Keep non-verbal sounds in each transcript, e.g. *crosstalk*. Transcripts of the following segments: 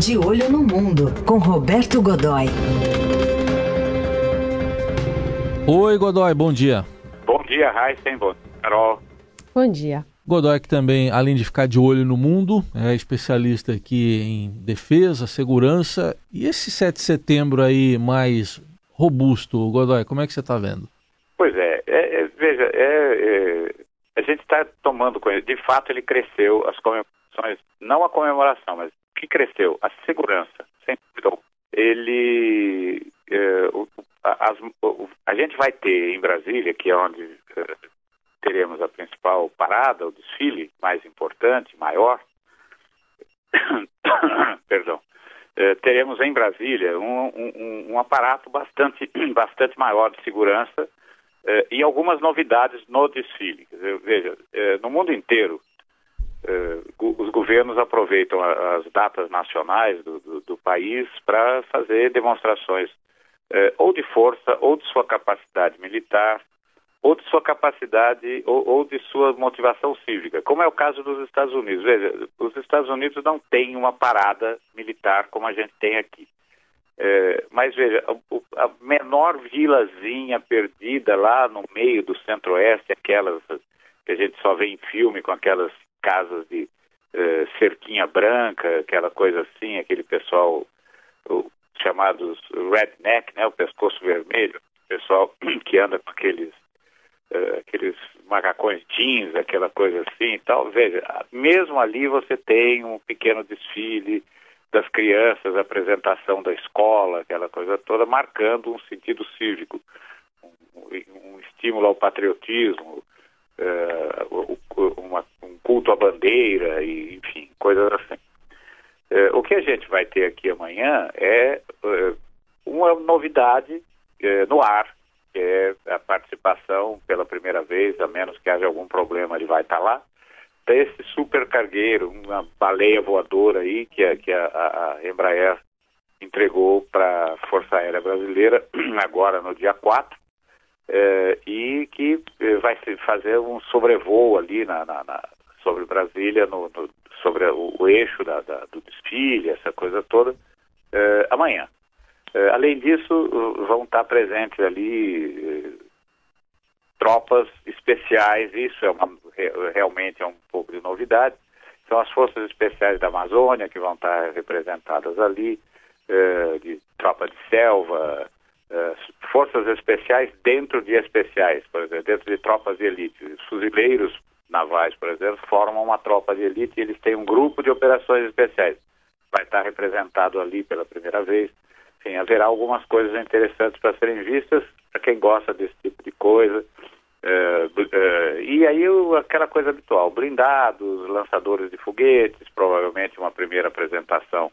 De Olho no Mundo, com Roberto Godoy. Oi, Godoy, bom dia. Bom dia, Raíssen. Bom Carol. Bom dia. Godoy, que também, além de ficar de olho no mundo, é especialista aqui em defesa, segurança. E esse 7 de setembro aí mais robusto, Godoy, como é que você está vendo? Pois é, é, é veja, é, é, a gente está tomando conhecimento. De fato, ele cresceu, as comemorações, não a comemoração, mas que cresceu? A segurança, sem dúvida. Ele. É, o, a, as, o, a gente vai ter em Brasília, que é onde é, teremos a principal parada, o desfile mais importante, maior. *coughs* Perdão. É, teremos em Brasília um, um, um, aparato bastante, *coughs* bastante maior de segurança e algumas novidades no desfile. Dizer, veja, no mundo inteiro, os governos aproveitam as datas nacionais do, do, do país para fazer demonstrações ou de força ou de sua capacidade militar ou de sua capacidade ou, ou, de sua motivação cívica, como é o caso dos Estados Unidos. Veja, os Estados Unidos não têm uma parada militar como a gente tem aqui. É, mas veja, a, a, menor vilazinha perdida lá no meio do centro-oeste, aquelas que a gente só vê em filme com aquelas casas de é, cerquinha branca, aquela coisa assim, aquele pessoal o, chamados redneck, né, o pescoço vermelho, pessoal *clears throat* que anda com aqueles uh, aqueles macacões jeans, aquela coisa assim e tal. Veja, mesmo ali você tem um pequeno desfile das crianças, apresentação da escola, aquela coisa toda, marcando um sentido cívico, um, um estímulo ao patriotismo, uh, um culto à bandeira, e, enfim, coisas assim. Uh, o que a gente vai ter aqui amanhã é uh, uma novidade no ar, que é a participação pela primeira vez, a menos que haja algum problema, ele vai estar lá, desse super cargueiro, uma baleia voadora aí, que, a, que a, a Embraer entregou para a Força Aérea Brasileira *clears throat* agora no dia 4, é, e que eh, vai fazer um sobrevoo ali na, na, na sobre Brasília, no, no, sobre o, o eixo da, da, do desfile, essa coisa toda, é, amanhã. Eh, além disso, vão estar presentes ali eh, tropas especiais, isso é uma, realmente é um pouco de novidade. São as forças especiais da Amazônia que vão estar representadas ali, eh, de tropa de selva, forças especiais dentro de especiais, por exemplo, dentro de tropas de elite. Os fuzileiros navais, por exemplo, formam uma tropa de elite e eles têm um grupo de operações especiais. Vai estar representado ali pela primeira vez. Enfim, haverá algumas coisas interessantes para serem vistas para quem gosta desse tipo de coisa. É, é, e aí aquela coisa habitual, blindados, lançadores de foguetes, provavelmente uma primeira apresentação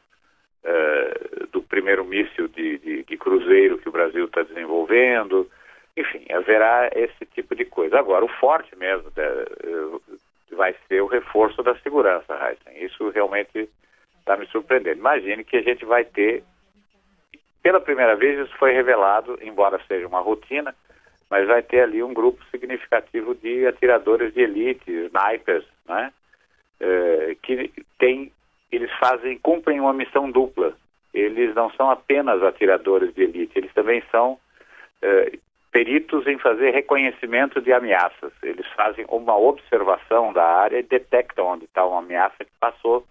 é, do primeiro míssil de, de, de, cruzeiro que o Brasil está desenvolvendo. Enfim, haverá esse tipo de coisa. Agora, o forte mesmo vai ser o reforço da segurança, Heisen. Isso realmente está me surpreendendo. Imagine que a gente vai ter pela primeira vez isso foi revelado, embora seja uma rotina, mas vai ter ali um grupo significativo de atiradores de elite, snipers, né? É, que tem, eles fazem, cumprem uma missão dupla. Eles não são apenas atiradores de elite, eles também são é, peritos em fazer reconhecimento de ameaças. Eles fazem uma observação da área e detectam onde está uma ameaça que passou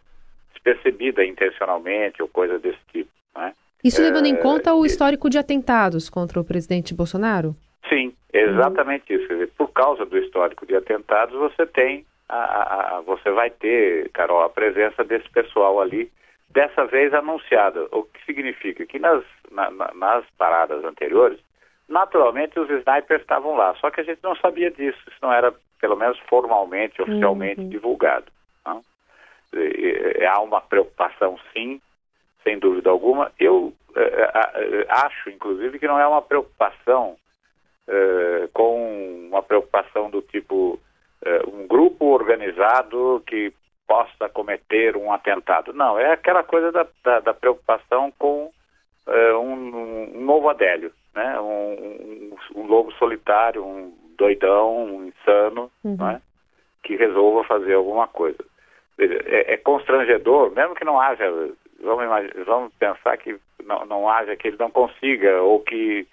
despercebida intencionalmente ou coisa desse tipo. Né? Isso levando em é, conta o histórico de atentados contra o presidente Bolsonaro? Sim, exatamente isso. Quer dizer, por causa do histórico de atentados, você tem, a, a, a, você vai ter, Carol, a presença desse pessoal ali, dessa vez anunciada. O que significa que nas, na, nas paradas anteriores, naturalmente os snipers estavam lá, só que a gente não sabia disso, isso não era, pelo menos formalmente, oficialmente uhum. divulgado. Não? E, e, há uma preocupação, sim, sem dúvida alguma. Eu uh, acho, inclusive, que não é uma preocupação com uma preocupação do tipo um grupo organizado que possa cometer um atentado. Não, é aquela coisa da, da, da preocupação com um, um, novo Adélio, um, solitário, um doidão, um insano, uhum. né? que resolva fazer alguma coisa. É, é, constrangedor, mesmo que não haja vamos, vamos pensar que não, não haja, que ele não consiga, ou que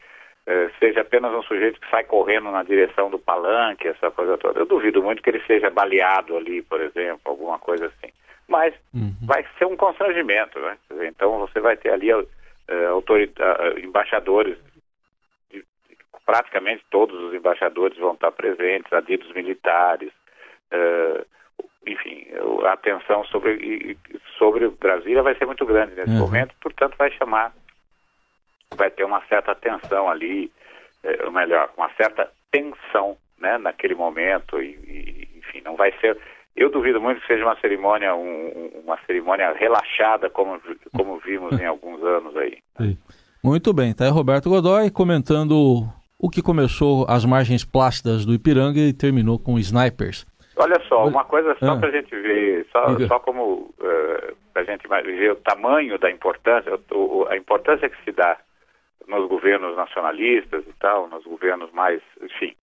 eh, seja apenas um sujeito que sai correndo na direção do palanque, essa coisa toda. Eu duvido muito que ele seja baleado ali, por exemplo, alguma coisa assim. Mas uhum. vai ser um constrangimento, né? Então você vai ter ali uh, embaixadores, de, praticamente todos os embaixadores vão estar presentes, adidos militares, uh, enfim, a atenção sobre, sobre Brasília vai ser muito grande nesse uhum. momento, portanto vai chamar vai ter uma certa tensão ali, é, ou melhor, uma certa tensão né, naquele momento, e, e, enfim, não vai ser. Eu duvido muito que seja uma cerimônia, um, uma cerimônia relaxada, como, como vimos em alguns anos aí. Muito bem, tá aí Roberto Godoy comentando o que começou às margens plácidas do Ipiranga e terminou com snipers. Olha só, uma coisa só ah. para a gente ver, só, só como uh, é, para a gente ver o tamanho da importância, a importância que se dá nos governos nacionalistas e tal, nos governos mais, enfim,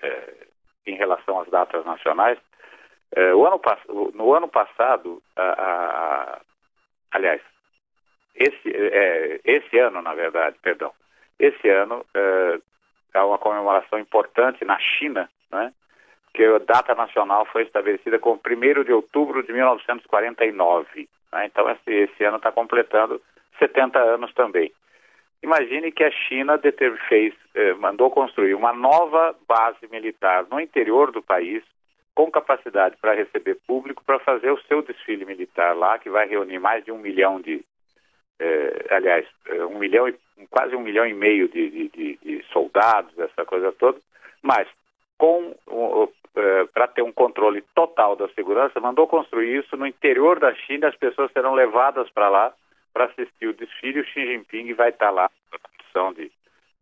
é, em relação às datas nacionais. É, o ano, no ano passado, a, a, aliás, esse, é, esse ano, na verdade, perdão, esse ano é, uma comemoração importante na China, né, que a data nacional foi estabelecida como 1 de outubro de 1949. Né, então, esse, esse ano está completando 70 anos também. Imagine que a China fez, eh, mandou construir uma nova base militar no interior do país, com capacidade para receber público, para fazer o seu desfile militar lá, que vai reunir mais de um milhão de, eh, aliás, eh, um milhão e, quase um milhão e meio de, de, de, de soldados, essa coisa toda, mas com eh, para ter um controle total da segurança, mandou construir isso no interior da China, as pessoas serão levadas para lá para assistir o desfile. O Xi Jinping vai estar lá na condição de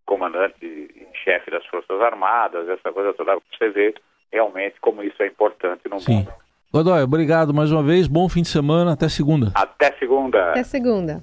comandante e chefe das Forças Armadas, essa coisa toda. Você vê realmente como isso é importante no Sim. mundo. Godoy, obrigado mais uma vez. Bom fim de semana. Até segunda. Até segunda. Até segunda.